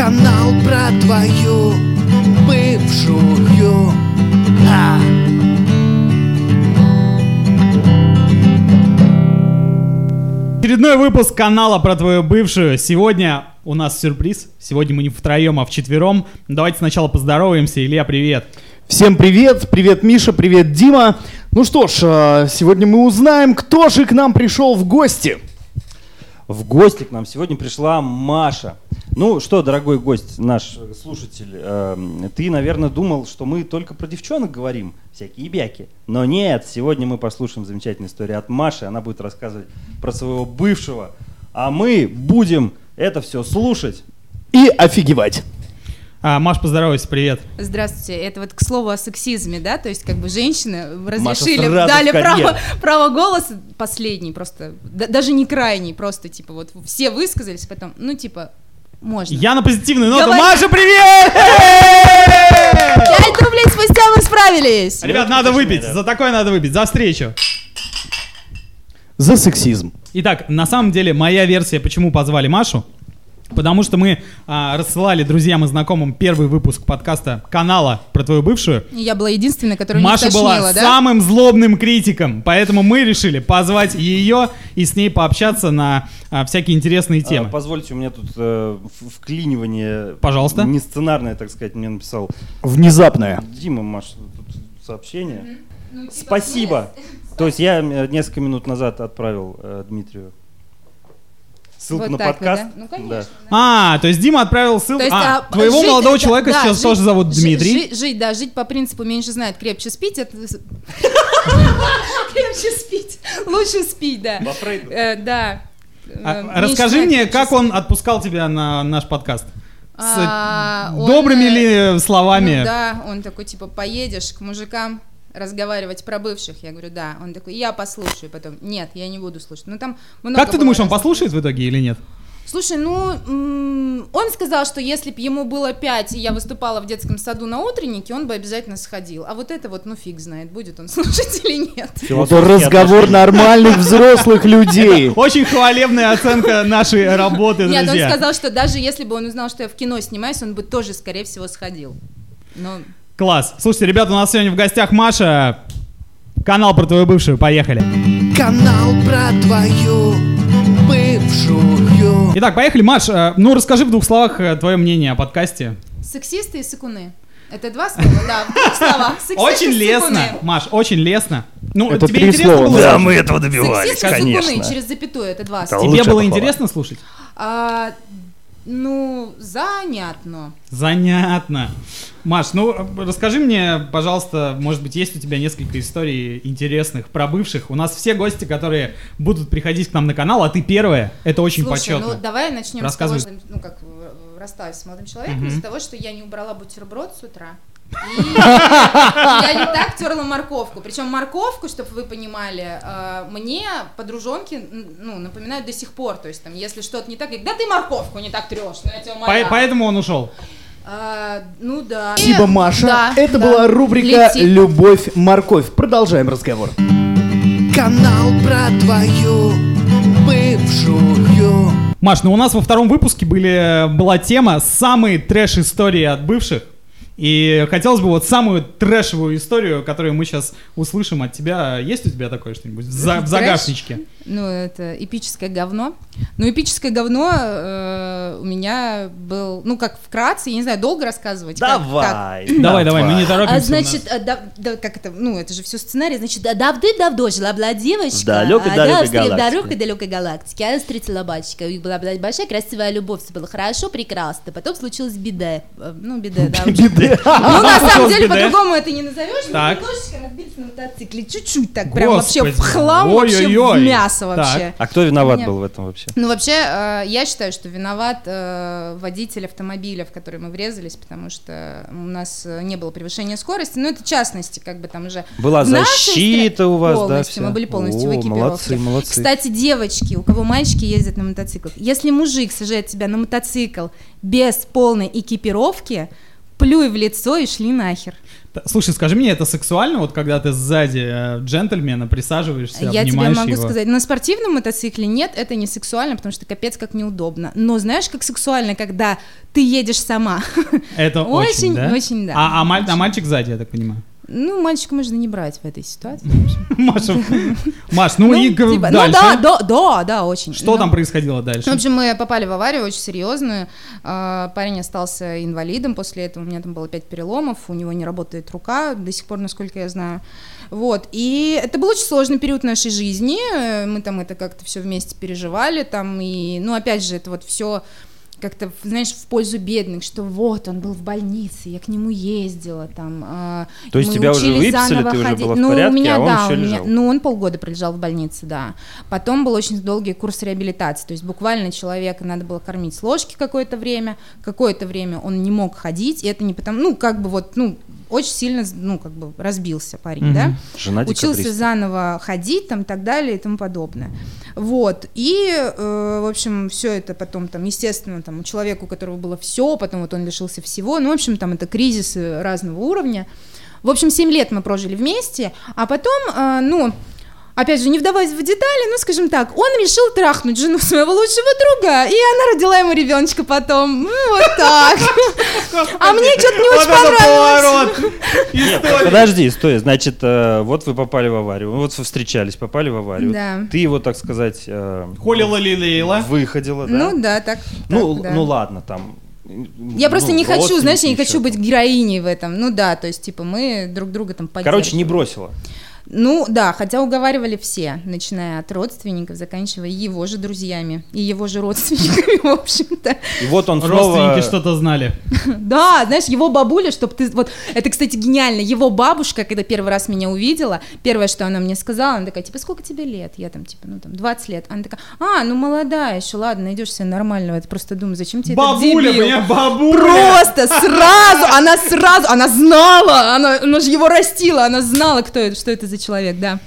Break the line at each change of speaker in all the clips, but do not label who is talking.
Канал про твою бывшую а.
Очередной выпуск канала про твою бывшую. Сегодня у нас сюрприз. Сегодня мы не втроем, а вчетвером. Давайте сначала поздороваемся. Илья, привет.
Всем привет, привет Миша, привет Дима. Ну что ж, э, сегодня мы узнаем, кто же к нам пришел в гости.
В гости к нам сегодня пришла Маша. Ну что, дорогой гость, наш слушатель, э, ты, наверное, думал, что мы только про девчонок говорим, всякие бяки. Но нет, сегодня мы послушаем замечательную историю от Маши. Она будет рассказывать про своего бывшего. А мы будем это все слушать.
И офигевать.
А, Маш, поздоровайся, привет.
Здравствуйте. Это вот к слову о сексизме, да? То есть как бы женщины разрешили, дали право, право голоса, последний просто, да- даже не крайний, просто типа вот все высказались, потом, ну типа, можно.
Я на позитивную ноту.
Говори.
Маша, привет!
Пять рублей спустя мы справились!
Ребят, надо выпить. За такое надо выпить. За встречу.
За сексизм.
Итак, на самом деле, моя версия, почему позвали Машу, потому что мы а, рассылали друзьям и знакомым первый выпуск подкаста канала про твою бывшую.
И Я была единственная, которая
Маша
не тошнила,
была
да?
самым злобным критиком, поэтому мы решили позвать ее и с ней пообщаться на а, всякие интересные
А,
темы.
позвольте, у меня тут э, вклинивание.
Пожалуйста.
Не сценарное, так сказать, мне написал
Внезапное.
Дима, Маш, тут сообщение.
Ну, типа,
Спасибо. То есть я э, несколько минут назад отправил э, Дмитрию ссылку
Вот
на
так вот,
подкаст.
да? Ну, конечно.
Да.
А, то есть Дима отправил ссылку.
То есть,
а,
а,
твоего
жить-
молодого
да,
человека
да,
сейчас
жить-
тоже зовут Дмитрий.
жи- Жить, да, жить по принципу меньше знает, крепче спить. Это... Крепче спить. Лучше спить, да.
Фрейду.
Э, Да.
А,
Э,
расскажи мне, как он отпускал тебя на наш подкаст? С
А,
добрыми
э,
ли словами?
Ну да, он такой, типа, поедешь к мужикам разговаривать про бывших. Я говорю, да. Он такой, я послушаю. Потом, нет, я не буду слушать. Ну там много
Как ты думаешь, он послушает в итоге или нет?
Слушай, ну, он сказал, что если бы ему было 5, и я выступала в детском саду на утреннике, он бы обязательно сходил. А вот это вот, ну, фиг знает, будет он слушать или нет.
Это разговор нормальных взрослых людей.
Очень хвалебная оценка нашей работы,
Нет, он
друзья.
сказал, что даже если бы он узнал, что я в кино снимаюсь, он бы тоже, скорее всего, сходил. Но
Класс. Слушайте, ребята, у нас сегодня в гостях Маша. Канал про твою бывшую. Поехали.
Канал про твою бывшую
Итак, поехали. Маш, э, ну расскажи в двух словах э, твое мнение о подкасте.
сексисты и сыкуны. Это два слова, да, в двух словах. Сексисты
Очень лестно. Маш, очень лестно. Ну,
Это
тебе
три
интересно
слова,
было?
да.
мы этого добивались,
Сексисты и сыкуны,
конечно.
через запятую, это два слова.
Тебе было
похвала.
интересно слушать?
А, ну, занятно.
Занятно. Маш, ну расскажи мне, пожалуйста, может быть, есть у тебя несколько историй интересных про бывших. У нас все гости, которые будут приходить к нам на канал, а ты первая. Это очень
Слушай,
почетно.
ну давай начнем с того, ну как э, расстаюсь с молодым человеком
Мгм.
из-за того, что я не убрала бутерброд с утра. И я не так терла морковку. Причем морковку, чтобы вы понимали, э, мне подружонки ну, напоминают до сих пор. То есть, там, если что-то не так, говорят, да ты морковку не так трешь, я тебя
По-
умоляю.
поэтому он ушел.
А, ну да.
Спасибо, Маша.
да,
Это
да.
была рубрика
Летит.
«Любовь-морковь». Продолжаем разговор.
Канал про твою бывшую
Маш, ну у нас во втором выпуске были, была тема «Самые трэш-истории от бывших». И хотелось бы вот самую трэшевую историю, которую мы сейчас услышим от тебя. Есть у тебя такое что-нибудь в, за- в загашничке?
Ну, это эпическое говно. Ну, эпическое говно э, у меня был, ну, как вкратце, я не знаю, долго рассказывать. как- как?
Давай.
Давай, давай, мы не торопимся.
А, значит, а, да, да, как это, ну, это же все сценарий, значит, да, давным-давно жила-была девочка.
В далекой-далекой
а, да, в
галактике.
далекой-далекой галактике. Она встретила мальчика, у них была была большая красивая любовь, все было хорошо, прекрасно. Потом случилась беда. Э, Ну, беда, да.
Беды.
Ну, на самом деле,
беда.
по-другому это не назовешь. Немножечко разбились на мотоцикле, чуть-чуть так, прям вообще в хлам, вообще в мясо
Так.
вообще.
А кто виноват
Меня-
был в этом вообще?
Ну, вообще, э, я считаю, что виноват э, водитель автомобиля, в который мы врезались, потому что у нас э, не было превышения скорости. Но это частности, как бы там уже.
Была
В
защита у вас, да?
полностью,
вся?
мы были полностью в
О,
экипировке.
Молодцы, молодцы.
Кстати, девочки, у кого мальчики ездят на мотоциклах, если мужик сажает тебя на мотоцикл без полной экипировки, плюй в лицо и шли нахер.
Слушай, скажи мне, это сексуально, вот когда ты сзади э, джентльмена присаживаешься,
Я тебе могу
его?
сказать, на спортивном мотоцикле нет, это не сексуально, потому что капец как неудобно. Но знаешь, как сексуально, когда ты едешь сама.
Это очень,
Очень,
да?
очень, да.
А, а маль- а мальчик сзади, я так понимаю.
Ну, мальчика можно не брать в этой ситуации.
Маша, Маш, ну, и г-
типа, ну
дальше.
да, да, да, да, очень.
Что
Ну,
там происходило дальше?
В общем, мы попали в аварию очень серьезную. А, Парень остался инвалидом после этого. У меня там было пять переломов, у него не работает рука до сих пор, насколько я знаю. Вот. И это был очень сложный период нашей жизни. Э, Мы там это как-то все вместе переживали. Там и, ну, опять же, это вот все как-то, знаешь, в пользу бедных, что вот он был в больнице, я к нему ездила там. а,
То есть тебя уже выписали, ты уже была в
ну,
порядке,
у меня,
а он
да,
еще
меня-
лежал?
ну, он полгода пролежал в больнице, да. Потом был очень долгий курс реабилитации, то есть буквально человека надо было кормить с ложки какое-то время, какое-то время он не мог ходить, и это не потому, ну, как бы вот, ну, очень сильно, ну, как бы разбился парень,
Мгм.
да.
Жена
Учился заново ходить, там, так далее и тому подобное. Вот, и, э, в общем, все это потом, там, естественно, там, у человека, у которого было все, потом вот он лишился всего, ну, в общем, там, это кризисы разного уровня. В общем, 7 лет мы прожили вместе, а потом, э, ну, опять же, не вдаваясь в детали, ну, скажем так, он решил трахнуть жену своего лучшего друга, и она родила ему ребеночка потом. Ну, вот так. А мне что-то не очень понравилось.
подожди, стой. Значит, э, вот вы попали в аварию. Вот вы встречались, попали в аварию.
Да.
Ты его, так сказать, э,
Холила лилейла.
выходила, да?
Ну, да, так.
ну, ну ладно, там.
Я просто
ну,
не хочу, знаешь, я не хочу быть героиней в этом. Ну да, то есть, типа, мы друг друга там поддерживаем.
Короче, не бросила.
Ну да, хотя уговаривали все, начиная от родственников, заканчивая его же друзьями и его же родственниками, в общем-то.
И вот он снова...
Родственники что-то знали.
Да, знаешь, его бабуля, чтобы ты... Вот, это, кстати, гениально. Его бабушка, когда первый раз меня увидела, первое, что она мне сказала, она такая, типа, сколько тебе лет? Я там, типа, ну, там, 20 лет. Она такая, а, ну, молодая еще, ладно, найдешь себе нормального. Это просто думаю, зачем тебе
Бабуля, меня бабуля.
Просто сразу, она сразу, она знала, она, она же его растила, она знала, кто это, что это за человек, да.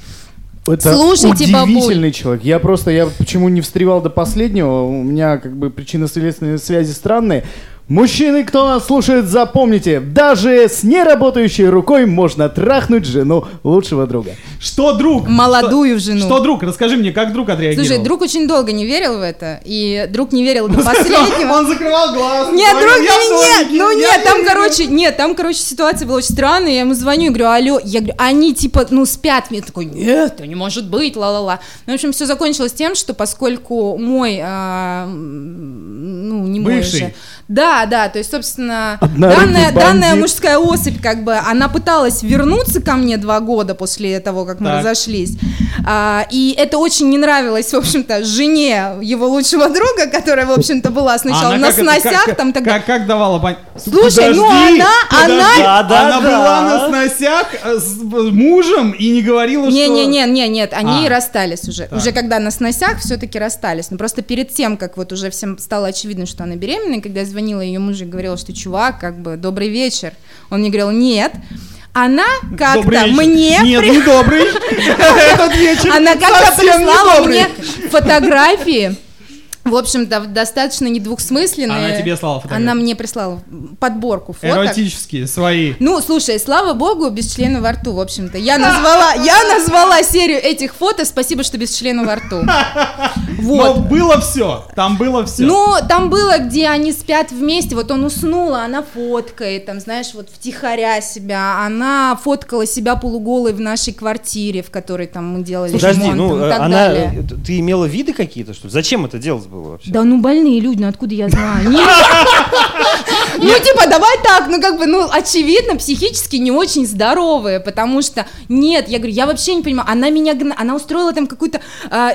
Это
Слушайте,
удивительный человек. Я просто, я почему не встревал до последнего, у меня как бы причинно-следственные связи странные. Мужчины, кто нас слушает, запомните, даже с неработающей рукой можно трахнуть жену лучшего друга.
Что, друг?
Молодую
Что-
жену.
Что, друг? Расскажи мне, как друг отреагировал?
Слушай, друг очень долго не верил в это, и друг не верил до последнего.
Он закрывал глаз.
Нет, друг,
«Я в
нет, ну нет,
не
там,
верю».
короче, нет, там, короче, ситуация была очень странная, я ему звоню и говорю, алло, я говорю, они, типа, ну, спят, мне такой, нет, это не может быть, ла-ла-ла. Ну, в общем, все закончилось тем, что поскольку мой, а, ну, не мой
Бывший.
уже, да, да, то есть, собственно, данная, данная мужская особь, как бы, она пыталась вернуться ко мне два года после того, как мы
Так.
разошлись, А, и это очень не нравилось, в общем-то, жене его лучшего друга, которая, в общем-то, была сначала
Она
на
как это-
сносях,
как-
там тогда...
Как, как давала понять?
Слушай, ну
Подожди,
она-
подожди,
она-
Да, да,
она
да.
была на сносях э, с мужем и не говорила, что...
Не-не-не, не, нет, они
А.
расстались уже.
Так.
Уже когда на сносях все-таки расстались. Но просто перед тем, как вот уже всем стало очевидно, что она беременна, когда я звонила ее мужу и говорила, что чувак, как бы, добрый вечер, он мне говорил, нет. Она как-то мне...
Нет,
при-
не добрый.
Она как-то прислала мне фотографии. В общем-то, достаточно недвусмысленные.
Она тебе слала фотографии?
Она мне прислала подборку фоток.
Эротические, свои.
Ну, слушай, слава богу, без члена во рту, в общем-то. Я назвала, я назвала серию этих фото. Спасибо, что без члена во рту.
Но
Вот.
было все. Там было все.
Ну, там было, где они спят вместе, вот он уснул, а она фоткает, там, знаешь, вот втихаря себя, она фоткала себя полуголой в нашей квартире, в которой там мы делали
Подожди,
ремонт,
ну,
там, и
э,
так
она...
далее.
э, Ты имела виды какие-то, что ли? Зачем это делать было вообще?
Да ну больные люди, ну откуда я знаю? Ну типа давай так, ну как бы, ну очевидно психически не очень здоровые, потому что нет, я говорю, я вообще не понимаю, она меня, она устроила там какую-то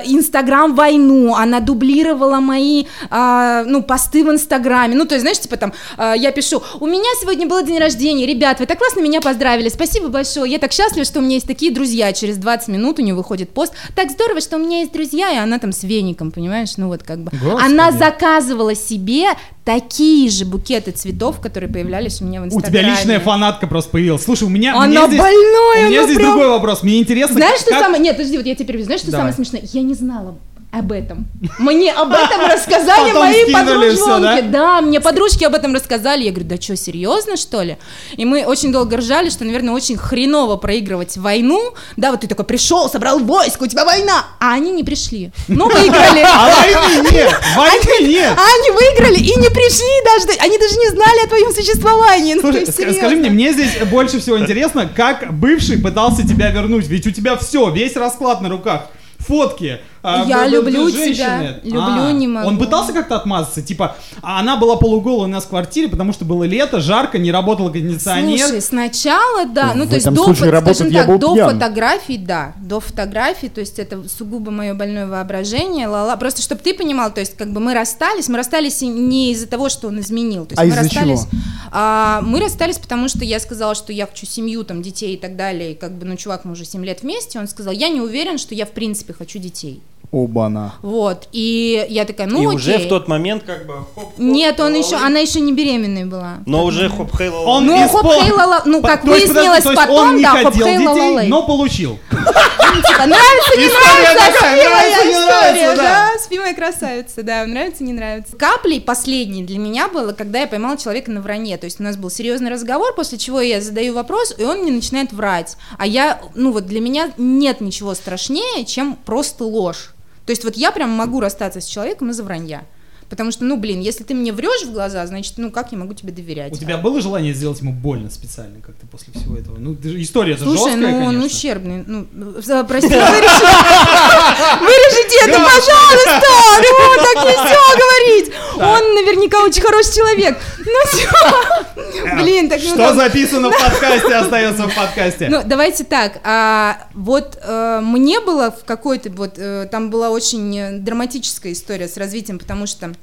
инстаграм войну, она дублировала мои, а, ну посты в инстаграме, ну то есть знаешь, типа там а, я пишу, у меня сегодня был день рождения, ребят, вы так классно меня поздравили, спасибо большое, я так счастлива, что у меня есть такие друзья, через 20 минут у нее выходит пост, так здорово, что у меня есть друзья, и она там с веником, понимаешь, ну вот как бы,
Господи.
она заказывала себе такие же букеты цветов, которые появлялись у меня в
У
инстаграме.
тебя личная фанатка просто появилась. Слушай, у меня...
Она
здесь-
больная,
У меня здесь
прям-
другой вопрос. Мне интересно...
Знаешь, что
как-
самое... Нет, подожди, вот я тебе перебью. Знаешь, что
Давай.
самое смешное? Я не знала, об этом. Мне об этом рассказали
Потом
мои
всё,
подружонки.
да?
Да, мне подружки об этом рассказали. Я говорю, да что, серьезно, что ли? И мы очень долго ржали, что, наверное, очень хреново проигрывать войну. Да, вот ты такой пришел, собрал войско, у тебя война. А они не пришли. Ну, выиграли.
А войны нет! Войны нет!
Они выиграли и не пришли даже. Они даже не знали о твоем существовании. Ну,
Слушай, скажи мне, мне здесь больше всего интересно, как бывший пытался тебя вернуть, ведь у тебя все, весь расклад на руках, фотки. А,
Я
б- б-
люблю
женщины.
тебя, люблю,
А,
не могу.
Он пытался как-то отмазаться, типа, а она была полуголая у нас в квартире, потому что было лето, жарко, не работал кондиционер.
Слушай, сначала, да, ну
В
то есть до,
случае
фо-
работать
скажем
я
так, до
пьян.
фотографий, да, до фотографий, то есть это сугубо мое больное воображение, ла-ла. Просто чтобы ты понимал, то есть как бы мы расстались, мы расстались не из-за того, что он изменил, то есть
А
мы
из-за
расстались,
чего?
а, мы расстались, потому что я сказала, что я хочу семью, там, детей и так далее, и как бы, ну, чувак, мы уже 7 лет вместе, он сказал, я не уверен, что я в принципе хочу детей,
Оба-на.
вот, и я такая, ну,
И
окей.
уже в тот момент как бы... хоп-хоп,
Нет, он еще, она еще не беременная была.
Но уже хоп хей лалалай.
Он
Ну,
испол-
хоп, хей, ла-ла, ну, как
то есть,
выяснилось
подожди, то есть
потом,
он не
да, хоп,
хотел
хей,
детей,
ла-ла-лай.
но получил.
Типа, нравится, не нравится,
такая,
спи моя
нравится, не
история, да, спи моя красавица, да, нравится, не нравится. Каплей последней для меня было, когда я поймала человека на вранье, то есть у нас был серьезный разговор, после чего я задаю вопрос, и он мне начинает врать, а я, ну вот для меня нет ничего страшнее, чем просто ложь. То есть вот я прям могу расстаться с человеком из-за вранья. Потому что, ну, блин, если ты мне врешь в глаза, значит, ну, как я могу тебе доверять?
У тебя было желание сделать ему больно специально как-то после всего этого? Ну, же- история это
Слушай,
жесткая,
ну он
конечно.
ущербный. Ну, э, прости, вырежи. Вырежите это, пожалуйста! Ну, так нельзя говорить! Он наверняка очень хороший человек. Ну все. Блин, так ну
Что
там-
записано в подкасте, остается в подкасте.
Ну, давайте так. а, вот э, мне было в какой-то вот э, там была очень э, драматическая история с развитием, потому что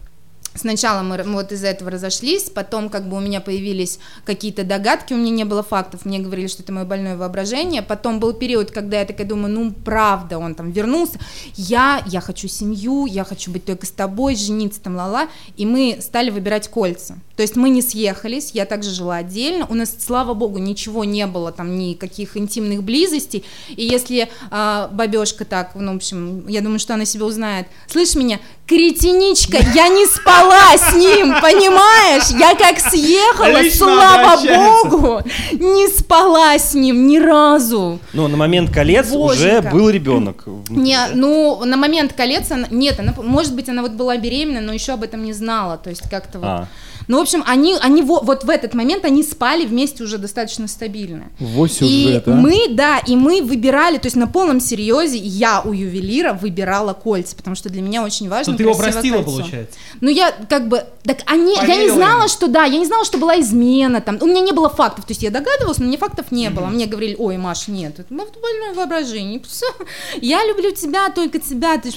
Сначала мы вот из-за этого разошлись, потом как бы у меня появились какие-то догадки, у меня не было фактов, мне говорили, что это мое больное воображение. Потом был период, когда я такая думаю, ну правда, он там вернулся. Я, я хочу семью, я хочу быть только с тобой, жениться там, ла-ла. И мы стали выбирать кольца. То есть мы не съехались, я также жила отдельно. У нас, слава богу, ничего не было, там никаких интимных близостей. И если а, бабешка так, ну, в общем, я думаю, что она себя узнает. Слышь меня, кретиничка, я не спала с ним, понимаешь? Я как съехала,
Лично
слава
обращается.
богу, не спала с ним ни разу.
Ну, на момент колец уже
Боженька.
был ребенок.
Не, ну, на момент колец, она, нет, она, может быть, она вот была беременна, но еще об этом не знала, то есть как-то вот. Ну, в общем, они, они во- вот в этот момент они спали вместе уже достаточно стабильно.
Вот
И
а.
мы, да, и мы выбирали, то есть на полном серьезе я у ювелира выбирала кольца, потому что для меня очень важно
Что ты его простила,
кольцо.
получается.
Ну, я как бы, так они, я не
Поверила
знала,
ему.
что, да, я не знала, что была измена там, у меня не было фактов, то есть я догадывалась, но мне фактов не было, мне говорили, ой, Маш, нет, это больное воображение, я люблю тебя, только тебя, ты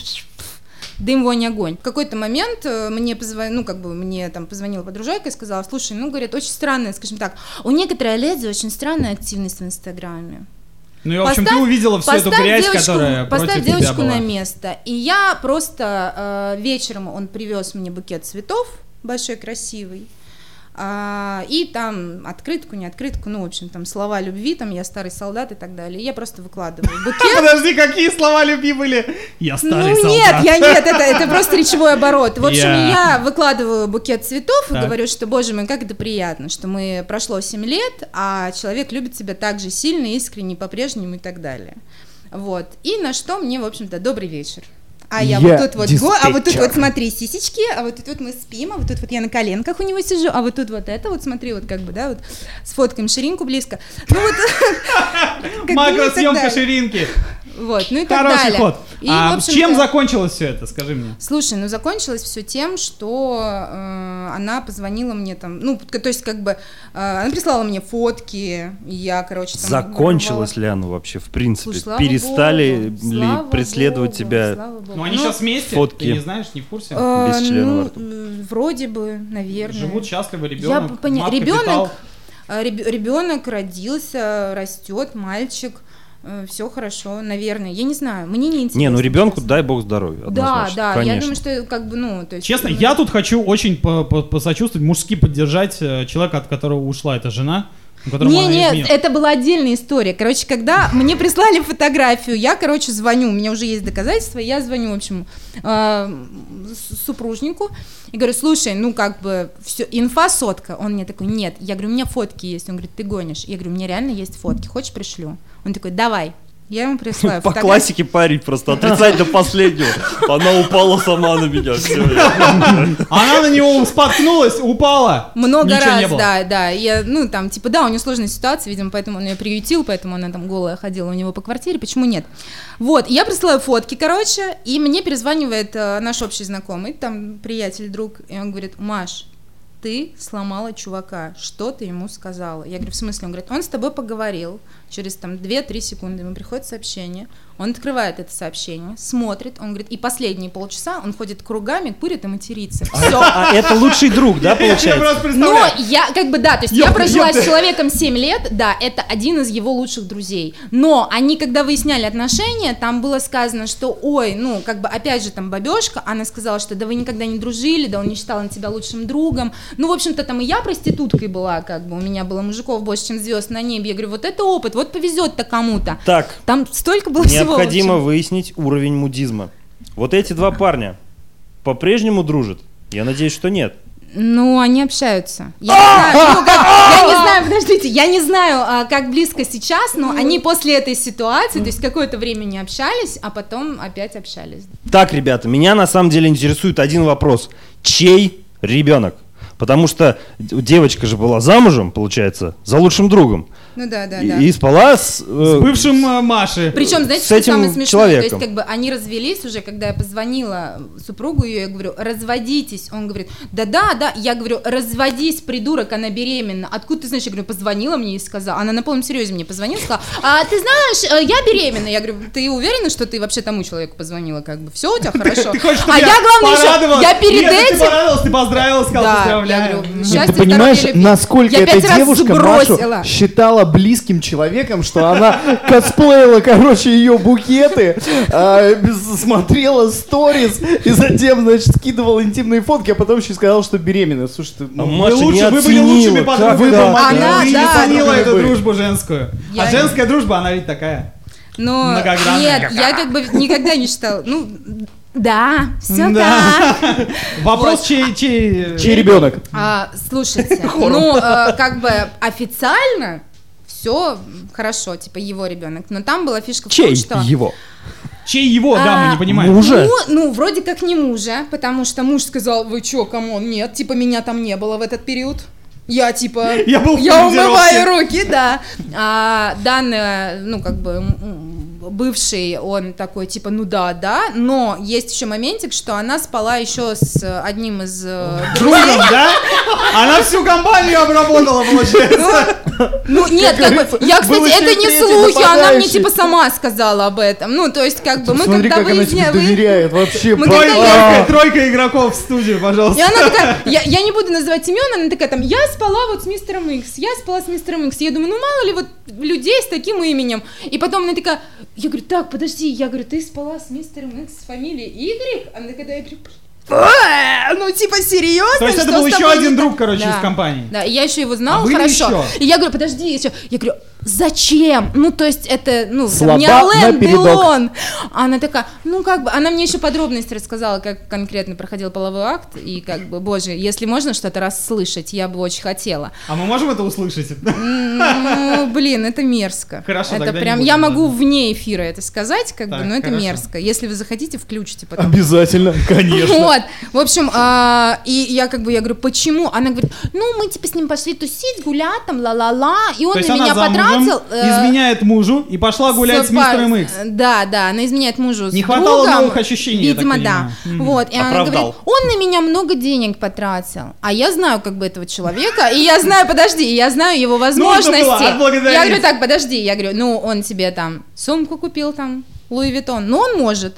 дым, вонь, огонь. В какой-то момент э, мне позвонил, ну, как бы мне там позвонила подружайка и сказала, слушай, ну, говорит, очень странная, скажем так, у некоторой леди очень странная активность в Инстаграме.
Ну и, в общем, ты
Поставь-
увидела всю эту грязь,
девочку-
которая
Поставь
против тебя
девочку
была.
на место. И я просто э, вечером он привез мне букет цветов, большой, красивый. А, и там открытку, не открытку, ну, в общем, там слова любви, там я старый солдат и так далее. И я просто выкладываю букет.
Подожди, какие слова любви были? Я старый
ну
солдат.
нет, я нет, это, это просто речевой оборот. В общем,
Я-
я выкладываю букет цветов и
Так.
говорю, что, боже мой, как это приятно, что мы прошло 7 лет, а человек любит тебя так же сильно, искренне, по-прежнему и так далее. Вот. И на что мне, в общем-то, добрый вечер. А я,
Я
вот тут вот, го- а вот тут вот смотри сисечки, а вот тут вот мы спим, а вот тут вот я на коленках у него сижу, а вот тут вот это вот смотри, вот как бы, да, вот сфоткаем ширинку близко. Ну вот, ну
Макросъемка ширинки.
Вот, ну и так
Хороший
далее.
ход.
И,
А
в
чем закончилось все это, скажи мне?
Слушай, ну закончилось все тем, что э, она позвонила мне там, ну, то есть как бы, э, она прислала мне фотки, и я, короче, там...
Закончилось ли оно вообще, в принципе?
Слушай, слава
Перестали
богу,
ли преследовать
богу,
тебя?
Ну, они сейчас вместе,
фотки.
ты не знаешь, не в курсе?
э,
без члена
ну,
во рту.
м, вроде бы, наверное.
Живут счастливо,
Я
ребенок,
поня-
мат,
ребенок, э, реб- ребенок родился, растет, мальчик, все хорошо, наверное. Я не знаю, мне не интересно.
Не, ну ребенку
честно.
дай бог здоровья.
Да, да,
конечно.
я думаю, что как бы, ну, то есть...
Честно,
м,
я тут хочу очень по- по- посочувствовать, мужски поддержать э, человека, от которого ушла эта жена.
Не,
она
не,
изменила.
это была отдельная история. Короче, когда мне прислали фотографию, я, короче, звоню, у меня уже есть доказательства, я звоню, в общем, э, супружнику и говорю, слушай, ну как бы все, инфа сотка. Он мне такой, нет. Я говорю, у меня фотки есть. Он говорит, ты гонишь. Я говорю, у меня реально есть фотки. Хочешь, пришлю? Он такой, давай. Я ему присылаю
По классике парень просто отрицать до последнего. Она упала сама на меня. Все.
Она на него споткнулась, упала.
Много
Ничего не
раз,
было.
да, да. Я, ну, там, типа, да, у нее сложная ситуация, видимо, поэтому он ее приютил, поэтому она там голая ходила у него по квартире, почему нет? Вот, я присылаю фотки, короче, и мне перезванивает э, наш общий знакомый, там, приятель, друг, и он говорит, Маш, ты сломала чувака, что ты ему сказала? Я говорю, в смысле? Он говорит, он с тобой поговорил, через там 2-3 секунды ему приходит сообщение, он открывает это сообщение, смотрит, он говорит, и последние полчаса он ходит кругами, курит и матерится. Все.
А это лучший друг, да,
Я
получается?
Но я как бы да, то есть я прожила с человеком 7 лет, да, это один из его лучших друзей. Но они, когда выясняли отношения, там было сказано, что, ой, ну, как бы, опять же, там, бабешка, она сказала, что да вы никогда не дружили, да он не считал на тебя лучшим другом. Ну, в общем-то, там и я проституткой была, как бы, у меня было мужиков больше, чем звезд на небе. Я говорю, вот это опыт, вот повезет-то кому-то.
Так,
Там столько было всего. в
необходимо выяснить уровень мудизма. Вот эти два парня по-прежнему дружат? Я надеюсь, что нет.
Ну, они общаются. Я не знаю, ну, как- я не знаю, подождите, я не знаю, а, как близко сейчас, но они после этой ситуации, то есть какое-то время не общались, а потом опять общались.
Так, ребята, меня на самом деле интересует один вопрос. Чей ребенок? Потому что девочка же была замужем, получается, за лучшим другом.
Ну да, да,
И,
да.
и спала с... э,
С бывшим э, Маши.
Причем, знаете,
с
что
этим
самое смешное? То
человеком.
есть, как бы они развелись уже, когда я позвонила супругу ее, я говорю, разводитесь. Он говорит, да-да, да. Я говорю, разводись, придурок, она беременна. Откуда ты знаешь? Я говорю, позвонила мне и сказала. Она на полном серьезе мне позвонила, сказала, а ты знаешь, э, я беременна. Я говорю, ты уверена, что ты вообще тому человеку позвонила? Как бы, все у тебя хорошо?
Ты хочешь, чтобы
а я, главное, еще, я перед
Нет, ты
этим...
порадовалась, ты поздравила, сказал,
Да, я
поздравляю.
говорю,
Ты понимаешь, насколько
Я
эта
пять раз
девушка Машу
сбросила.
считала близким человеком, что она косплеила, короче, ее букеты, а, смотрела сторис и затем, значит, скидывала интимные фотки, а потом еще сказала, что беременна. Слушай, ты,
А
ну,
Вы
Маша не
лучше, вы были
оценила,
лучшими подругами.
Она,
Ты не
да.
ценила эту
Были.
дружбу женскую.
Я-
А женская дружба, она ведь такая.
Но
Многогранная
нет, я как бы никогда не считала. Ну, да, все
Да.
так.
Вопрос, чей, чей...
чей ребенок?
А, слушайте, ну, э, как бы официально все хорошо, типа его ребенок. Но там была фишка в том,
Чей
что...
его?
Чей его, да, мы
А,
не понимаем.
Мужа?
Ну, ну, вроде как не мужа, потому что муж сказал, вы чё, come on, нет, типа меня там не было в этот период. Я типа,
Я был в
я умываю руки, да. А данный, ну как бы бывший, он такой типа, ну да, да, но есть еще моментик, что она спала еще с одним из э, друзей.
Другом, да? Она всю компанию обработала, получается.
Ну нет, как бы, я, кстати, это не слухи, она мне типа сама сказала об этом. Ну, то есть, как бы, мы
Смотри,
когда
как она тебе доверяет, вообще.
Тройка,
А,
тройка игроков в студию,
И
пожалуйста.
она такая, я, не буду называть имен, она такая там, я спала вот с мистером Икс, я спала с мистером Икс. Я думаю, ну мало ли вот людей с таким именем. И потом она такая, я говорю, так, подожди, я говорю, ты спала с мистером Икс с фамилией Игорь? Она такая, да, я говорю, «А, ну типа серьезно?
То есть это был еще один друг,
так?»
короче, из компании.
Да, и я еще его знала
А были
хорошо.
еще?
И я говорю, подожди, еще. Я говорю, зачем? Ну, то есть это, ну,
Слаба
не Ален. Делон. Она такая, ну, как бы, она мне еще подробности рассказала, как конкретно проходил половой акт, и как бы, боже, если можно что-то расслышать, я бы очень хотела.
А мы можем это услышать?
Ну, блин, это мерзко.
Хорошо,
это
тогда не
прям,
будем,
я могу
ладно.
вне эфира это сказать, как
Так,
бы, но это
хорошо.
мерзко. Если вы захотите, включите потом.
Обязательно, конечно.
Вот, в общем, а, и я как бы, я говорю, почему? Она говорит, ну, мы типа с ним пошли тусить, гулять, там, ла-ла-ла, и он на меня
замужем,
потратил. э,
изменяет мужу и пошла гулять с мистером Икс.
Да, да, она изменяет мужу с
Не хватало
другом.
новых ощущений, я так
Видимо, да.
понимаю.
Вот, и она
Оправдал.
говорит, он на меня много денег потратил, а я знаю как бы этого человека, и я знаю, подожди, я знаю его возможности.
было отблагодарить.
Я говорю, так, подожди, я говорю, ну, он тебе там сумку купил, там, Луи Виттон, ну, он может.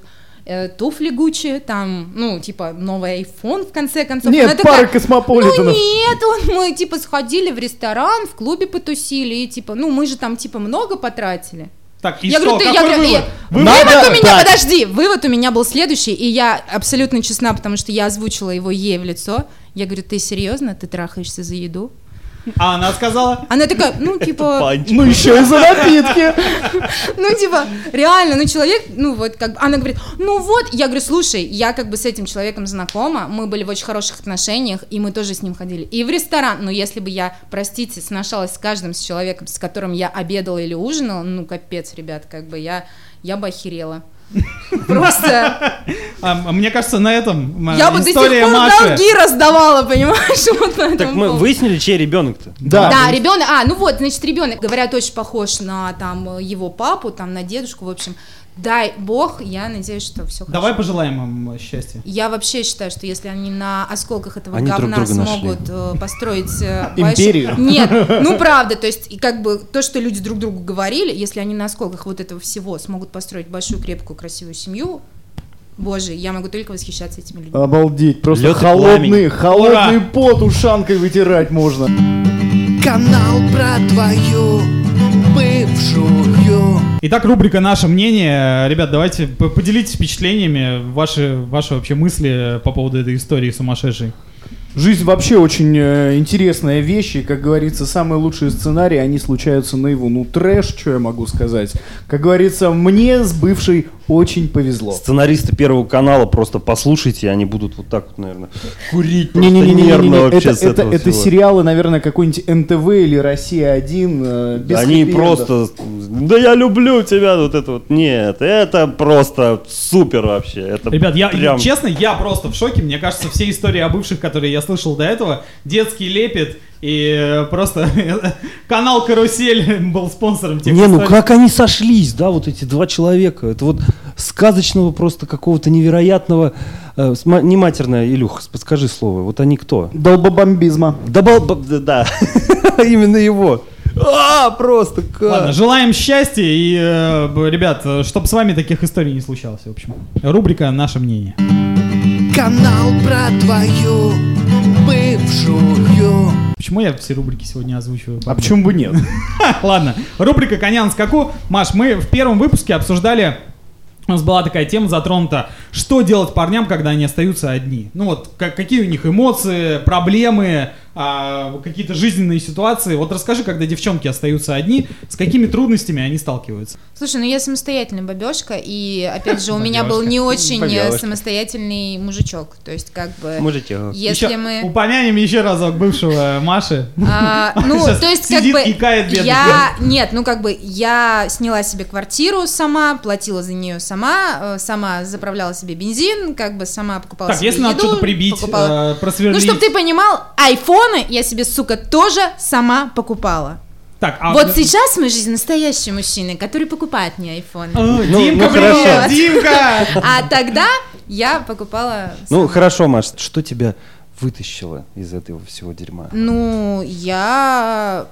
Э, туфли Гуччи, там, ну, типа, новый iPhone, в конце концов.
Нет,
Она такая,
пара космополитенов.
Ну нет, он, мы типа сходили в ресторан, в клубе потусили, и типа, ну мы же там типа много потратили.
Так, и
я
что?
говорю, ты, я
Какой
говорю,
вывод?
э,
Вывод?
Надо
вывод у меня,
дать.
подожди, вывод у меня был следующий, и я абсолютно честна, потому что я озвучила его ей в лицо. Я говорю, ты серьезно, ты трахаешься за еду?
А она сказала?
Она такая, ну, типа.
Ну еще и за напитки.
ну, типа, реально, ну, человек, ну, вот, как бы, она говорит, ну, вот, я говорю, слушай, я, как бы, с этим человеком знакома, мы были в очень хороших отношениях, и мы тоже с ним ходили, и в ресторан, но если бы я, простите, сношалась с каждым с человеком, с которым я обедала или ужинала, ну, капец, ребят, как бы, я, я бы охерела. Просто
А, мне кажется, на этом
я бы до сих
история
пор
Маши.
долги раздавала, понимаешь, вот на
Так
этом
мы
поводу.
выяснили, чей ребенок-то?
Да.
Да, ребенок, а, ну вот, значит, ребенок, говорят, очень похож на там его папу, там на дедушку, в общем. Дай бог, я надеюсь, что все хорошо.
Давай пожелаем им счастья.
Я вообще считаю, что если они на осколках этого
Они друг
говна
нашли.
смогут э, построить э,
Империю.
Нет, ну правда, то есть и как бы то, что люди друг другу говорили, если они на осколках вот этого всего смогут построить большую, крепкую, красивую семью, боже, я могу только восхищаться этими людьми.
Обалдеть, просто
Лёд
холодный, холодный
Ура!
пот ушанкой вытирать можно.
Канал про твою бывшую.
Итак, рубрика «Наше мнение». Ребят, давайте поделитесь впечатлениями, ваши, ваши вообще мысли по поводу этой истории сумасшедшей.
Жизнь вообще очень э, интересная вещь, и, как говорится, самые лучшие сценарии, они случаются наяву. Ну, трэш, что я могу сказать? Как говорится, мне с бывшей очень повезло.
Сценаристы Первого канала просто послушайте, они будут вот так вот, наверное, курить просто
Не-не-не,
нервно вообще
это,
с
это,
этого
это сериалы, наверное, какой-нибудь НТВ или Россия-1. э, без
Они просто, да я люблю тебя, вот это вот. Нет, это просто супер вообще. Это
Ребят, я,
прям...
честно, я просто в шоке. Мне кажется, все истории о бывших, которые я слышал до этого, детский лепет и э, просто канал Карусель был спонсором тех
Не, ну как они сошлись, да, вот эти два человека. Это вот сказочного просто какого-то невероятного... э, не матерное, Илюх, подскажи слово. Вот они кто?
Долбобомбизма.
Да, бал- б- да, именно его. А, просто как.
Ладно, желаем счастья и, э, ребят, чтобы с вами таких историй не случалось, в общем. Рубрика «Наше мнение».
Канал про твою бывшую.
Почему я все рубрики сегодня озвучиваю?
А почему бы нет?
Ладно, рубрика «Коня на скаку». Маш, мы в первом выпуске обсуждали, у нас была такая тема затронута, что делать парням, когда они остаются одни. Ну вот, как- какие у них эмоции, проблемы, а, какие-то жизненные ситуации. Вот расскажи, когда девчонки остаются одни, с какими трудностями они сталкиваются.
Слушай, ну я самостоятельная бабешка, и опять же у меня был не очень самостоятельный мужичок. То есть как бы...
Мужичок.
Если мы...
Упомянем еще разок бывшего Маши.
А, ну, то есть, как бы, я, нет, ну, как бы, я сняла себе квартиру сама, платила за нее сама, э, сама заправляла себе бензин, как бы, сама покупала
Так, если надо что-то прибить, э, просверлить.
Ну, чтобы ты понимал, айфоны я себе, сука, тоже сама покупала.
Так, а-
вот сейчас в моей жизни настоящий мужчина, который покупает мне айфоны.
Э, Димка,
ну,
привет,
хорошо.
Димка!
А тогда я покупала...
Ну, хорошо, Маш, что тебя вытащило из этого всего дерьма?
Ну, я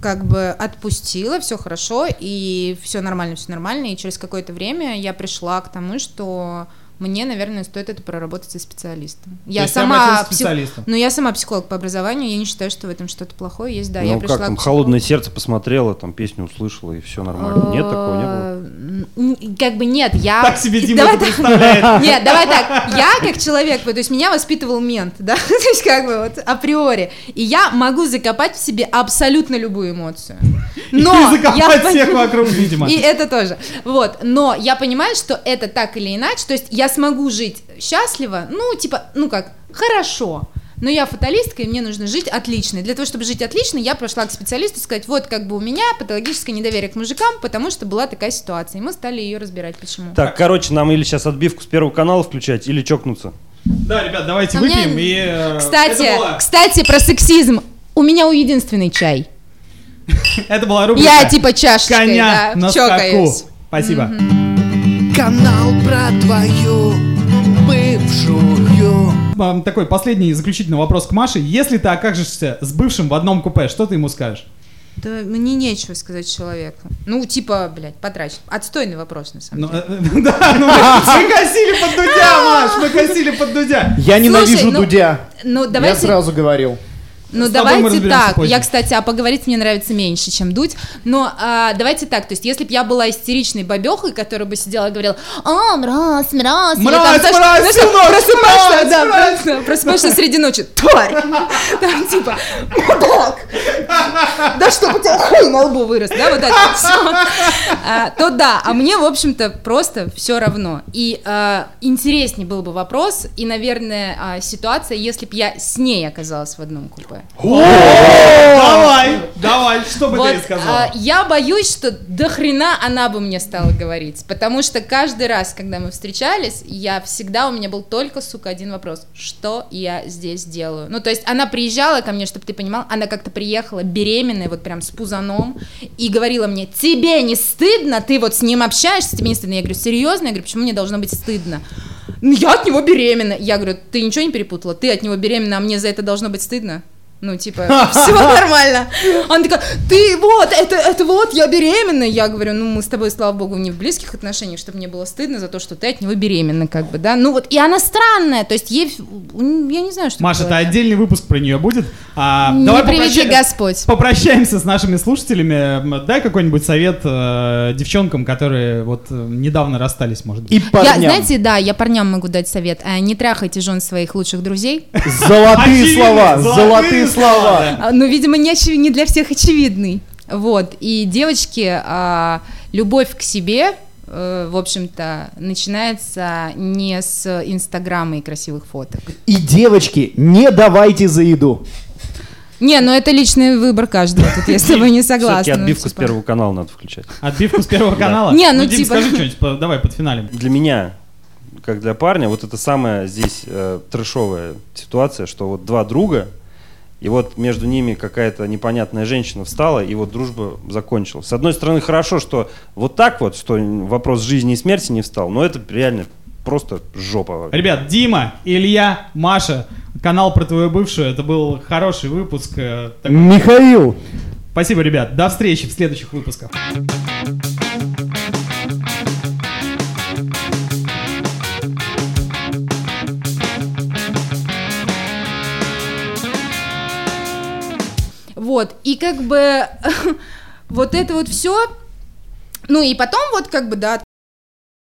как бы отпустила, все хорошо, и все нормально, все нормально, и через какое-то время я пришла к тому, что мне, наверное, стоит это проработать со специалистом. Я сама
к
псих-? Ну, я сама психолог по образованию, я не считаю, что в этом что-то плохое есть, да,
ну,
я
как
пришла
там,
к
холодное сердце посмотрела, там песню услышала, и все нормально. Нет, такого не было.
было? Как бы нет, я...
Так себе Дима
Давай
представляет.
Нет, давай так. Я как человек, то есть меня воспитывал мент, да, то есть как бы вот априори. И я могу закопать в себе абсолютно любую эмоцию. Но
И
я
закопать
пон-
всех вокруг, видимо.
И это тоже. Вот. Но я понимаю, что это так или иначе. То есть я смогу жить счастливо, ну, типа, ну как, хорошо. Но я фаталистка, и мне нужно жить отлично. И Для того, чтобы жить отлично, я пошла к специалисту и сказать, вот как бы у меня патологическое недоверие к мужикам, потому что была такая ситуация. И мы стали ее разбирать, почему.
Так, короче, нам или сейчас отбивку с первого канала включать, или чокнуться.
Да, ребят, давайте
А у меня-
выпьем и... э,
Кстати,
это была-
кстати, про сексизм. У меня у единственный чай.
Это была рубрика
Я типа чашечкой,
«Коня
да,
на скаку».
чокаюсь.
Спасибо.
Канал про твою бывшую.
Такой последний заключительный вопрос к Маше. Если ты окажешься с бывшим в одном купе, что ты ему скажешь?
Да мне нечего сказать человеку. Ну, типа, блядь, потрачен. Отстойный вопрос, на самом
Ну,
деле.
э, э, да, ну, мы косили под Дудя, Маш, мы косили под Дудя.
Я ненавижу
ну,
Дудя.
Ну,
Я
давайте...
сразу говорил.
Ну, давайте так.
позже.
Я, кстати, а поговорить мне нравится меньше, чем дуть. Но а, давайте так. То есть, если бы я была истеричной бабехой, которая бы сидела и говорила, а, мразь, мразь. или там,
Мразь,
знаешь,
мразь,
знаешь,
сынок,
просыпаешься,
мразь,
да,
мразь.
просто просыпаешься среди ночи, тварь. Там, типа, мудак. Да чтобы у тебя хуй на лбу вырос, да, вот это всё. А, То да, а мне, в общем-то, просто все равно. И а, интереснее был бы вопрос, и, наверное, а, ситуация, если бы я с ней оказалась в одном купе.
Давай, давай, что бы ты сказала?
а, я боюсь, что до хрена она бы мне стала говорить, потому что каждый раз, когда мы встречались, я всегда, у меня был только, сука, один вопрос, что я здесь делаю? Ну, то есть она приезжала ко мне, чтобы ты понимал, она как-то приехала беременная, вот прям с пузаном, и говорила мне, тебе не стыдно, ты вот с ним общаешься, тебе не стыдно? Я говорю, серьезно? Я говорю, почему мне должно быть стыдно? «Ну, я от него беременна. Я говорю, ты ничего не перепутала? Ты от него беременна, а мне за это должно быть стыдно? Ну, типа, все нормально. Она такая, ты вот, это, это вот, я беременна. Я говорю, ну, мы с тобой, слава богу, не в близких отношениях, чтобы мне было стыдно за то, что ты от него беременна, как бы, да. Ну, вот, и она странная, то есть ей, я не знаю, что
Маша, это отдельный выпуск про нее будет. А,
Не
давай
приведи
попроща-
Господь.
Попрощаемся с нашими слушателями. Дай какой-нибудь совет э, девчонкам, которые вот э, недавно расстались, может быть.
И
Я,
парням.
знаете, да, я парням могу дать совет. А, Не трахайте жен своих лучших друзей.
Золотые слова,
золотые
золотые
слова.
А, Ну, видимо, не, очев- не для всех очевидный. Вот. И девочки, а, любовь к себе, э, в общем-то, начинается не с инстаграма и красивых фоток.
И девочки, не давайте за еду.
Не, ну это личный выбор каждого, тут с тобой не согласна.
Все-таки
ну,
отбивку с
типа.
первого канала надо включать.
Отбивку с первого канала?
Не, ну, типа-
скажи что-нибудь, давай под финалем.
Для меня, как для парня, вот это самая здесь э, трэшовая ситуация, что вот два друга, и вот между ними какая-то непонятная женщина встала, и вот дружба закончилась. С одной стороны, хорошо, что вот так вот, что вопрос жизни и смерти не встал, но это реально просто жопа.
Ребят, Дима, Илья, Маша, канал про твою бывшую. Это был хороший выпуск. э, такой.
Михаил,
Спасибо, ребят. До встречи в следующих выпусках.
Вот, и как бы вот это вот все, ну и потом вот как бы, да,